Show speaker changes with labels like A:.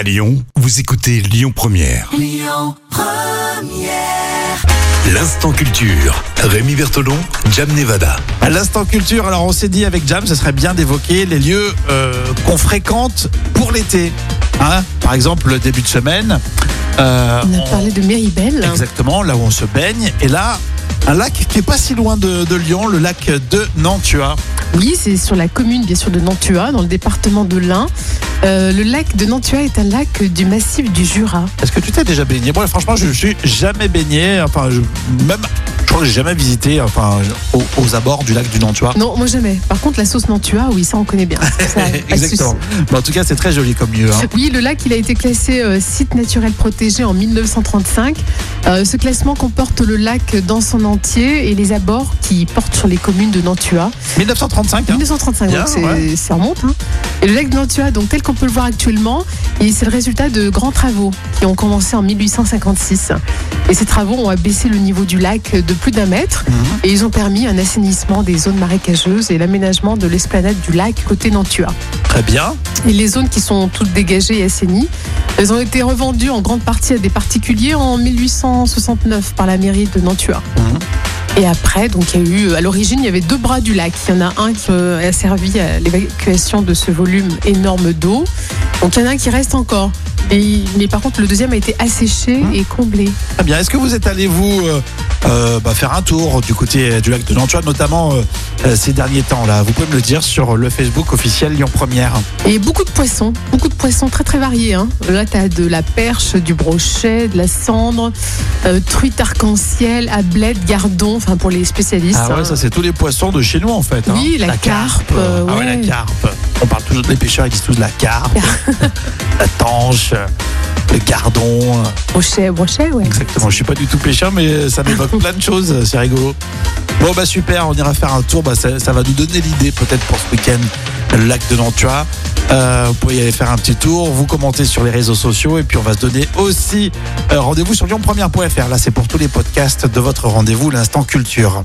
A: À Lyon, vous écoutez Lyon Première. L'instant culture. Rémi Bertolon, Jam Nevada.
B: À l'instant culture, alors on s'est dit avec Jam, ce serait bien d'évoquer les lieux euh, qu'on fréquente pour l'été. Hein? Par exemple, le début de semaine. euh,
C: On a
B: on-
C: parlé de Méribel.
B: Exactement, là où on se baigne. Et là, un lac qui est pas si loin de, de Lyon, le lac de Nantua.
C: Oui, c'est sur la commune, bien sûr, de Nantua, dans le département de l'Ain. Euh, le lac de Nantua est un lac du massif du Jura.
B: Est-ce que tu t'es déjà baigné? Moi, franchement, je suis jamais baigné. Enfin, je, même, je crois que j'ai jamais visité enfin, aux, aux abords du lac du Nantua.
C: Non, moi jamais. Par contre, la sauce Nantua, oui, ça on connaît bien. Ça,
B: Exactement. Mais en tout cas, c'est très joli comme lieu. hein.
C: Oui, le lac, il a été classé euh, site naturel protégé en 1935. Euh, ce classement comporte le lac dans son entier et les abords qui portent sur les communes de Nantua.
B: 1935, hein
C: 1935,
B: Bien,
C: donc c'est-
B: ouais.
C: ça remonte. hein. Le lac de Nantua, donc tel qu'on peut le voir actuellement, c'est le résultat de grands travaux qui ont commencé en 1856. Et ces travaux ont abaissé le niveau du lac de plus d'un mètre
B: Mhm.
C: et ils ont permis un assainissement des zones marécageuses et l'aménagement de l'esplanade du lac côté Nantua.
B: Très bien.
C: Et les zones qui sont toutes dégagées et assainies, elles ont été revendues en grande partie à des particuliers en 1869 par la mairie de Nantua.
B: Mhm.
C: Et après, donc il y a eu, à l'origine, il y avait deux bras du lac. Il y en a un qui euh, a servi à l'évacuation de ce volume énorme d'eau. Donc il y en a un qui reste encore. Et- mais par contre, le deuxième a été asséché
B: Mhm.
C: et comblé.
B: Très bien. Est-ce que vous êtes allé, vous, euh, euh, bah, faire un tour du côté du lac de Nantua, notamment euh, euh, ces derniers temps là Vous pouvez me le dire sur le Facebook officiel Lyon Première.
C: Et beaucoup de poissons, beaucoup de poissons très très variés. Hein. Là, tu as de la perche, du brochet, de la cendre, euh, truite arc-en-ciel, ablette, gardon, enfin pour les spécialistes.
B: Ah ouais,
C: hein.
B: ça c'est tous les poissons de chez nous en fait. hein.
C: Oui, la carpe, euh,
B: Ah ouais, la carpe. On parle toujours des pêcheurs, ils disent tous la carpe, la tanche, le gardon.
C: brochet, brochet, ouais.
B: Exactement. Je suis pas du tout pêcheur, mais ça m'évoque plein de choses. C'est rigolo. Bon bah super, on ira faire un tour. Bah, ça, ça va nous donner l'idée peut-être pour ce week-end le lac de Nantua. Euh, vous pouvez y aller faire un petit tour, vous commentez sur les réseaux sociaux et puis on va se donner aussi euh, rendez-vous sur lyonpremière.fr. Là c'est pour tous les podcasts de votre rendez-vous l'instant culture.